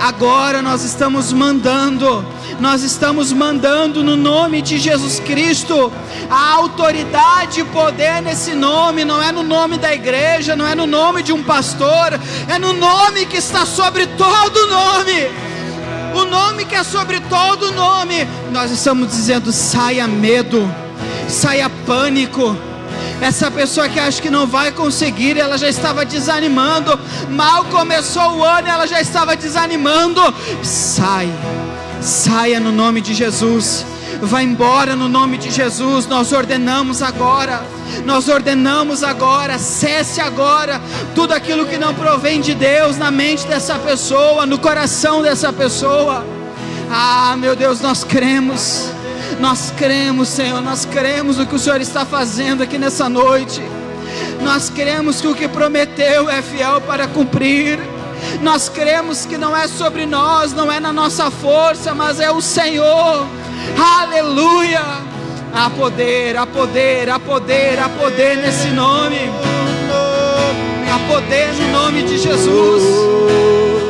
Agora nós estamos mandando nós estamos mandando no nome de Jesus Cristo. A autoridade e poder nesse nome não é no nome da igreja, não é no nome de um pastor, é no nome que está sobre todo nome. O nome que é sobre todo nome. Nós estamos dizendo: saia medo, saia pânico. Essa pessoa que acha que não vai conseguir, ela já estava desanimando. Mal começou o ano, ela já estava desanimando. Sai Saia no nome de Jesus. Vá embora no nome de Jesus. Nós ordenamos agora. Nós ordenamos agora. Cesse agora tudo aquilo que não provém de Deus na mente dessa pessoa, no coração dessa pessoa. Ah, meu Deus, nós cremos. Nós cremos, Senhor. Nós cremos no que o Senhor está fazendo aqui nessa noite. Nós cremos que o que prometeu é fiel para cumprir. Nós cremos que não é sobre nós, não é na nossa força, mas é o Senhor. Aleluia! Há poder, há poder, há poder, há poder nesse nome. Há poder no nome de Jesus.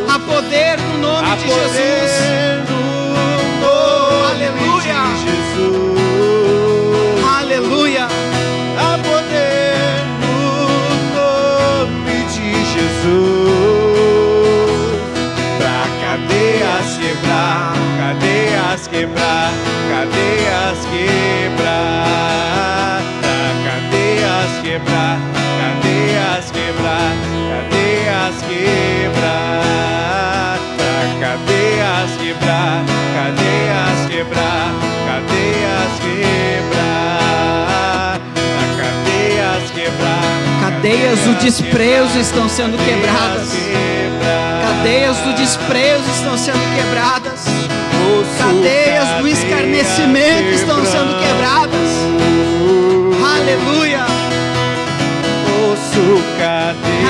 Há poder no nome de Jesus. Quebrar, cadeias quebrar, pra cadeias quebrar, cadeias quebrar, cadeias quebrar, pra cadeias quebrar, cadeias quebrar, cadeias quebrar, cadeias quebrar. Cadeias do desprezo estão sendo quebradas. Cadeias do desprezo estão sendo quebradas. Cadeias do escarnecimento estão sendo quebradas. Aleluia.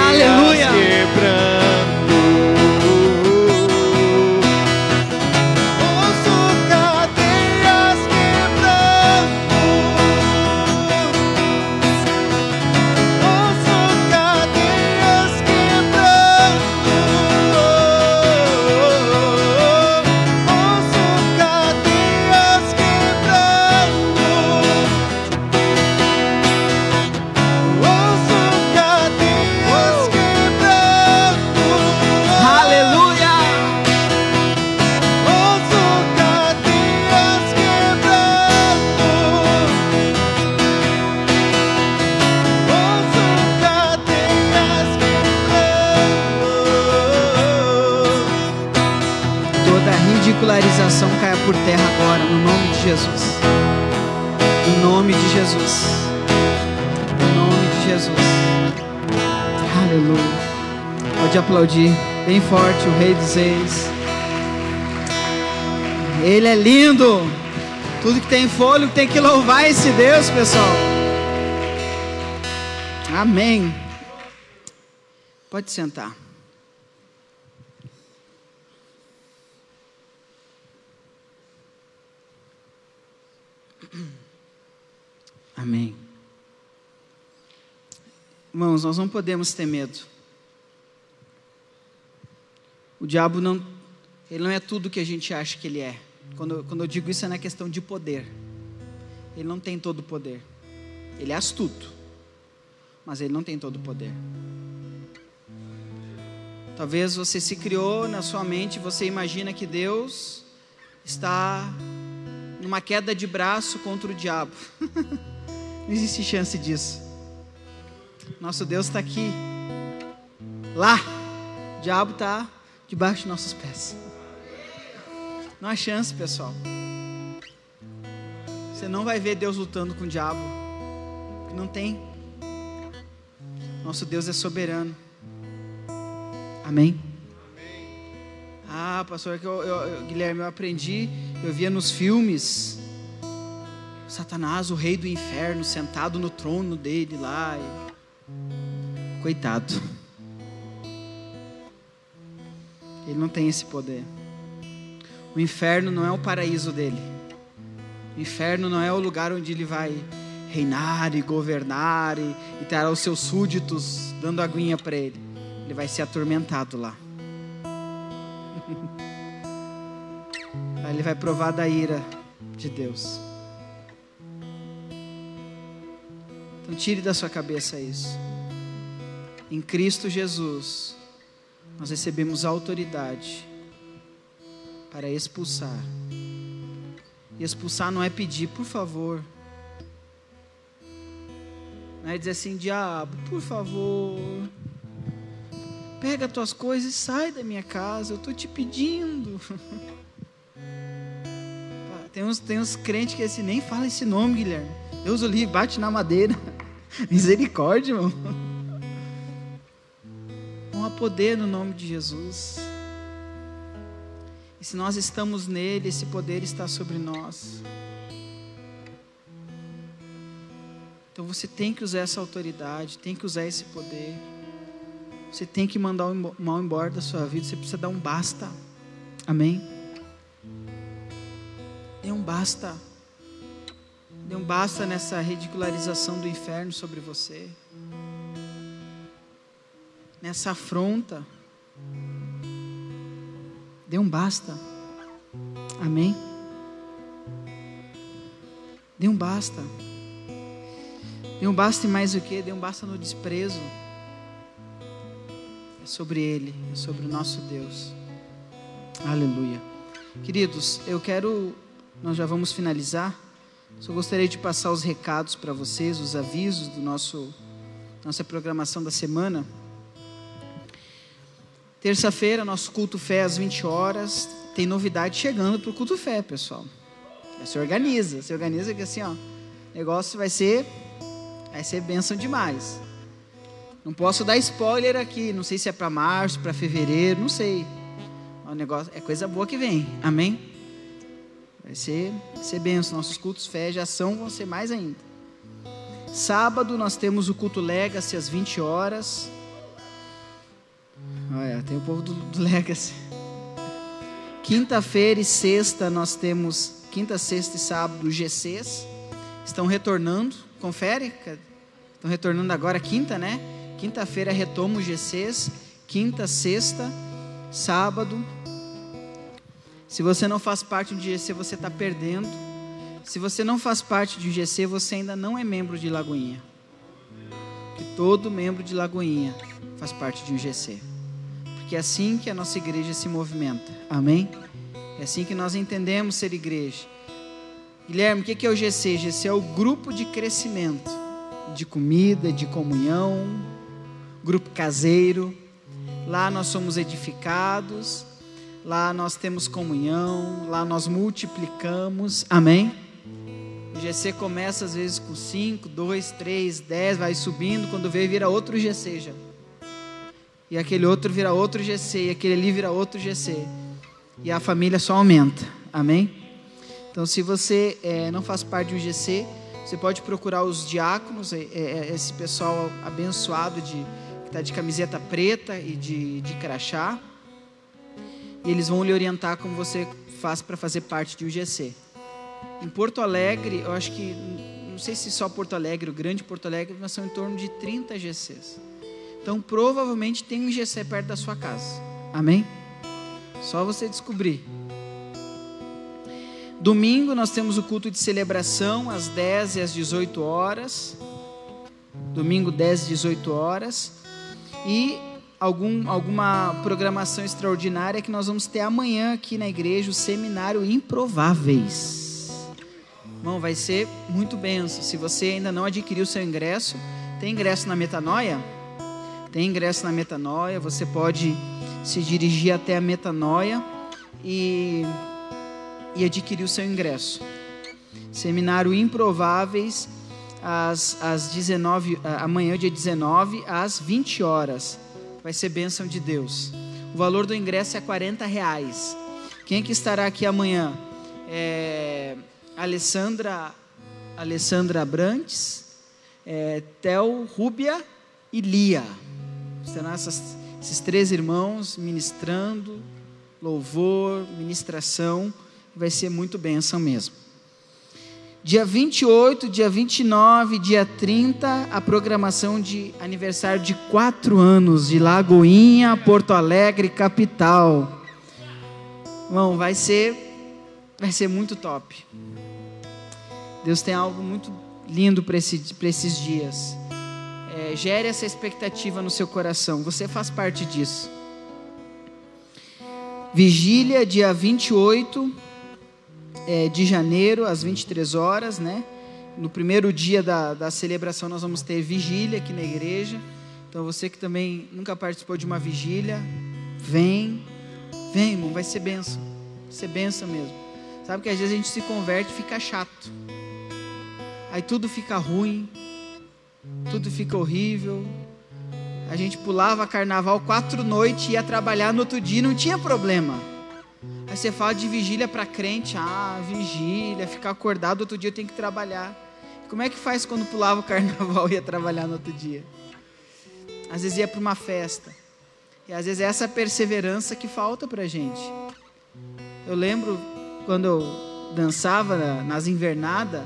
Aleluia. Pode aplaudir bem forte o Rei dos Reis. Ele é lindo. Tudo que tem fôlego tem que louvar esse Deus, pessoal. Amém. Pode sentar. Amém. Irmãos, nós não podemos ter medo. O diabo não, ele não é tudo que a gente acha que ele é. Quando, quando eu digo isso é na questão de poder. Ele não tem todo o poder. Ele é astuto, mas ele não tem todo o poder. Talvez você se criou na sua mente, você imagina que Deus está numa queda de braço contra o diabo. Não existe chance disso. Nosso Deus está aqui. Lá. O diabo está debaixo de nossos pés. Não há chance, pessoal. Você não vai ver Deus lutando com o diabo. Não tem. Nosso Deus é soberano. Amém? Ah, pastor, que eu, eu- eu- Guilherme, eu aprendi, eu via nos filmes Satanás, o rei do inferno, sentado no trono dele lá. e- Coitado. Ele não tem esse poder. O inferno não é o paraíso dele. O inferno não é o lugar onde ele vai reinar e governar e, e terá os seus súditos dando aguinha para ele. Ele vai ser atormentado lá. Aí ele vai provar da ira de Deus. Então tire da sua cabeça isso. Em Cristo Jesus, nós recebemos autoridade para expulsar. E expulsar não é pedir, por favor. Não é dizer assim, diabo, por favor. Pega tuas coisas e sai da minha casa, eu estou te pedindo. Tem uns, tem uns crentes que assim, nem fala esse nome, Guilherme. Deus o livre, bate na madeira. Misericórdia, irmão. Há poder no nome de Jesus. E se nós estamos nele, esse poder está sobre nós. Então você tem que usar essa autoridade, tem que usar esse poder. Você tem que mandar o mal embora da sua vida, você precisa dar um basta. Amém? Dê um basta. Dê um basta nessa ridicularização do inferno sobre você. Nessa afronta. Dê um basta. Amém? Dê um basta. Dê um basta e mais o que? Dê um basta no desprezo. É sobre Ele, é sobre o nosso Deus. Aleluia. Queridos, eu quero. Nós já vamos finalizar. Só gostaria de passar os recados para vocês, os avisos do nosso nossa programação da semana. Terça-feira, nosso culto fé às 20 horas. Tem novidade chegando para o culto fé, pessoal. Se organiza, se organiza que assim, ó, o negócio vai ser vai ser bênção demais. Não posso dar spoiler aqui, não sei se é para março, para fevereiro, não sei. O negócio é coisa boa que vem. Amém? Vai ser, vai ser benção. Nossos cultos fé de ação vão ser mais ainda. Sábado nós temos o culto Legacy às 20 horas. Tem o povo do, do Legacy. Quinta-feira e sexta nós temos quinta, sexta e sábado GCs. Estão retornando, confere. Estão retornando agora quinta, né? Quinta-feira retoma os GCs. Quinta, sexta, sábado. Se você não faz parte do GC, você está perdendo. Se você não faz parte de GC, você ainda não é membro de Lagoinha. Que todo membro de Lagoinha faz parte de um GC. Porque é assim que a nossa igreja se movimenta. Amém? É assim que nós entendemos ser igreja. Guilherme, o que é o GC? GC é o grupo de crescimento, de comida, de comunhão, grupo caseiro. Lá nós somos edificados, lá nós temos comunhão, lá nós multiplicamos. Amém? O GC começa às vezes com 5, 2, 3, 10, vai subindo, quando vê vira outro GC já. E aquele outro vira outro GC, e aquele ali vira outro GC. E a família só aumenta. Amém? Então, se você é, não faz parte de um GC, você pode procurar os diáconos, é, é, esse pessoal abençoado de, que está de camiseta preta e de, de crachá. E eles vão lhe orientar como você faz para fazer parte de um GC. Em Porto Alegre, eu acho que, não sei se só Porto Alegre, o grande Porto Alegre, mas são em torno de 30 GCs. Então, provavelmente tem um GC perto da sua casa. Amém? Só você descobrir. Domingo nós temos o culto de celebração às 10 e às 18 horas. Domingo 10 e 18 horas. E algum, alguma programação extraordinária que nós vamos ter amanhã aqui na igreja, o seminário Improváveis. Irmão, vai ser muito benção. Se você ainda não adquiriu seu ingresso, tem ingresso na Metanoia? Tem ingresso na Metanoia, você pode se dirigir até a Metanoia e, e adquirir o seu ingresso. Seminário Improváveis, às, às 19, amanhã, dia 19, às 20 horas. Vai ser bênção de Deus. O valor do ingresso é 40 reais. Quem é que estará aqui amanhã? É, Alessandra, Alessandra Abrantes, é, Tel Rúbia e Lia. Serão essas, esses três irmãos ministrando, louvor, ministração. Vai ser muito bênção mesmo. Dia 28, dia 29, dia 30, a programação de aniversário de quatro anos de Lagoinha, Porto Alegre, capital. Bom, vai ser, vai ser muito top. Deus tem algo muito lindo para esse, esses dias. É, gere essa expectativa no seu coração. Você faz parte disso. Vigília, dia 28 é, de janeiro, às 23 horas, né? No primeiro dia da, da celebração, nós vamos ter vigília aqui na igreja. Então, você que também nunca participou de uma vigília, vem, vem, irmão, vai ser benção. Vai ser benção mesmo. Sabe que às vezes a gente se converte e fica chato. Aí tudo fica ruim, tudo fica horrível. A gente pulava carnaval quatro noites, ia trabalhar no outro dia, não tinha problema. Aí você fala de vigília para crente, ah, vigília, ficar acordado, outro dia eu tenho que trabalhar. Como é que faz quando pulava o carnaval e ia trabalhar no outro dia? Às vezes ia para uma festa. E às vezes é essa perseverança que falta para gente. Eu lembro quando eu dançava nas invernadas,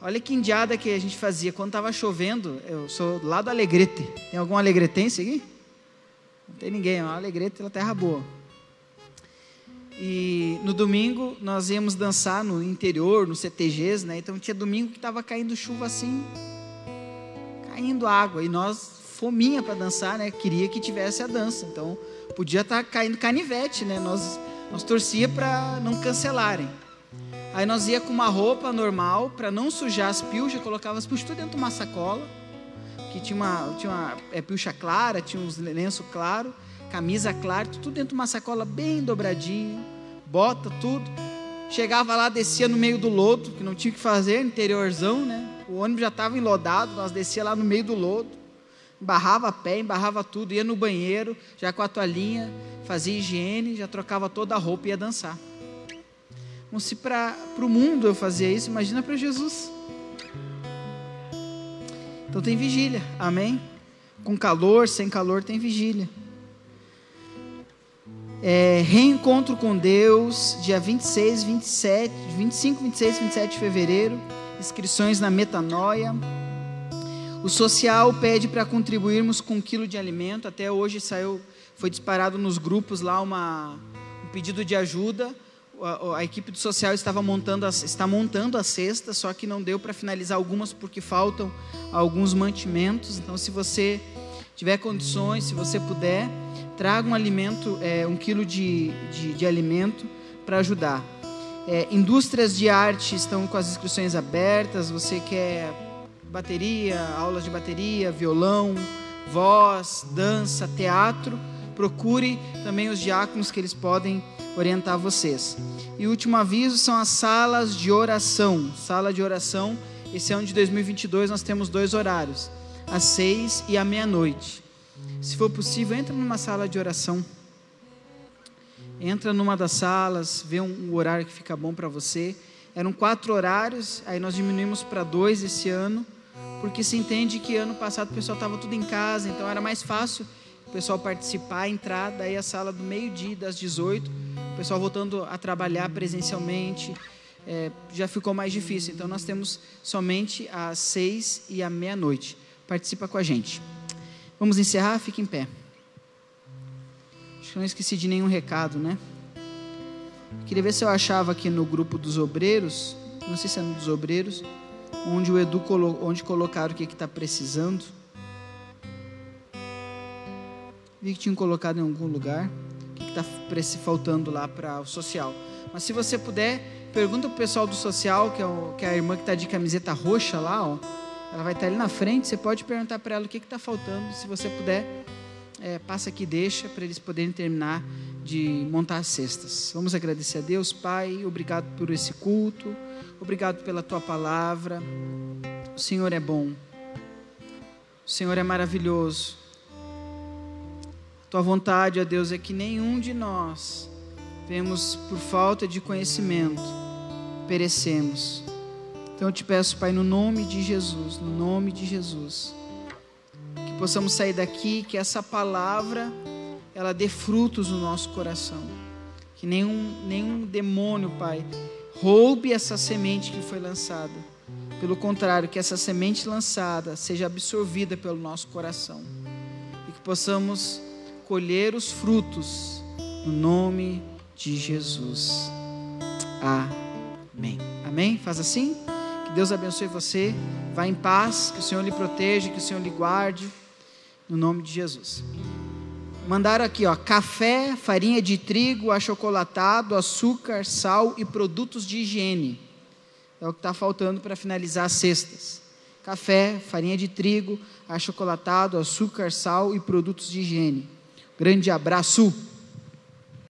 olha que indiada que a gente fazia. Quando estava chovendo, eu sou lá do Alegrete. Tem algum alegretense aqui? Não tem ninguém, uma Alegrete é terra boa. E no domingo nós íamos dançar no interior, no CTGs, né? Então tinha domingo que estava caindo chuva assim, caindo água. E nós, fominha para dançar, né? Queria que tivesse a dança. Então podia estar tá caindo canivete, né? Nós, nós torcia para não cancelarem. Aí nós ia com uma roupa normal, para não sujar as pilchas, colocava as pilchas tudo dentro de uma sacola, que tinha uma, tinha uma é, pilcha clara, tinha uns lenço claro camisa clara, tudo dentro de uma sacola bem dobradinho, bota tudo. Chegava lá, descia no meio do lodo, que não tinha o que fazer, interiorzão, né? O ônibus já estava enlodado, nós descia lá no meio do lodo. embarrava pé, embarrava tudo, ia no banheiro, já com a toalhinha, fazia higiene, já trocava toda a roupa e ia dançar. Então, se para o mundo eu fazia isso, imagina para Jesus. Então tem vigília, amém? Com calor, sem calor, tem vigília. É, reencontro com Deus, dia 26, 27, 25, 26, 27 de fevereiro. Inscrições na Metanoia. O social pede para contribuirmos com um quilo de alimento. Até hoje saiu, foi disparado nos grupos lá uma, um pedido de ajuda a, a, equipe do social estava montando as, está montando a cesta, só que não deu para finalizar algumas porque faltam alguns mantimentos. Então, se você tiver condições, se você puder, traga um alimento, é, um quilo de, de, de alimento para ajudar. É, indústrias de arte estão com as inscrições abertas. Você quer bateria, aulas de bateria, violão, voz, dança, teatro? Procure também os diáconos que eles podem orientar vocês. E o último aviso são as salas de oração. Sala de oração, esse ano de 2022 nós temos dois horários, às seis e à meia-noite. Se for possível, entra numa sala de oração. Entra numa das salas, vê um, horário que fica bom para você. Eram quatro horários, aí nós diminuímos para dois esse ano, porque se entende que ano passado o pessoal estava tudo em casa, então era mais fácil o pessoal participar, entrar, daí a sala do meio-dia, das 18, o pessoal voltando a trabalhar presencialmente, é, já ficou mais difícil. Então nós temos somente às seis e à meia-noite. Participa com a gente. Vamos encerrar? Fique em pé. Acho que não esqueci de nenhum recado, né? Queria ver se eu achava aqui no grupo dos obreiros, não sei se é no dos obreiros, onde o Edu colo, onde colocaram o que está precisando. Vi que tinham colocado em algum lugar. Que está faltando lá para o social. Mas se você puder, pergunta para o pessoal do social, que é, o, que é a irmã que está de camiseta roxa lá, ó. Ela vai estar tá ali na frente. Você pode perguntar para ela o que está faltando. Se você puder, é, passa aqui, deixa para eles poderem terminar de montar as cestas. Vamos agradecer a Deus, Pai. Obrigado por esse culto. Obrigado pela tua palavra. O Senhor é bom. O Senhor é maravilhoso. Tua vontade, ó Deus, é que nenhum de nós vemos por falta de conhecimento, perecemos. Então eu te peço, Pai, no nome de Jesus, no nome de Jesus, que possamos sair daqui, que essa palavra ela dê frutos no nosso coração. Que nenhum, nenhum demônio, Pai, roube essa semente que foi lançada. Pelo contrário, que essa semente lançada seja absorvida pelo nosso coração. E que possamos colher os frutos no nome de Jesus. Amém. Amém? Faz assim? Que Deus abençoe você. Vá em paz, que o Senhor lhe proteja, que o Senhor lhe guarde, no nome de Jesus. Mandaram aqui, ó, café, farinha de trigo, achocolatado, açúcar, sal e produtos de higiene. É o que está faltando para finalizar as cestas. Café, farinha de trigo, achocolatado, açúcar, sal e produtos de higiene. Grande abraço.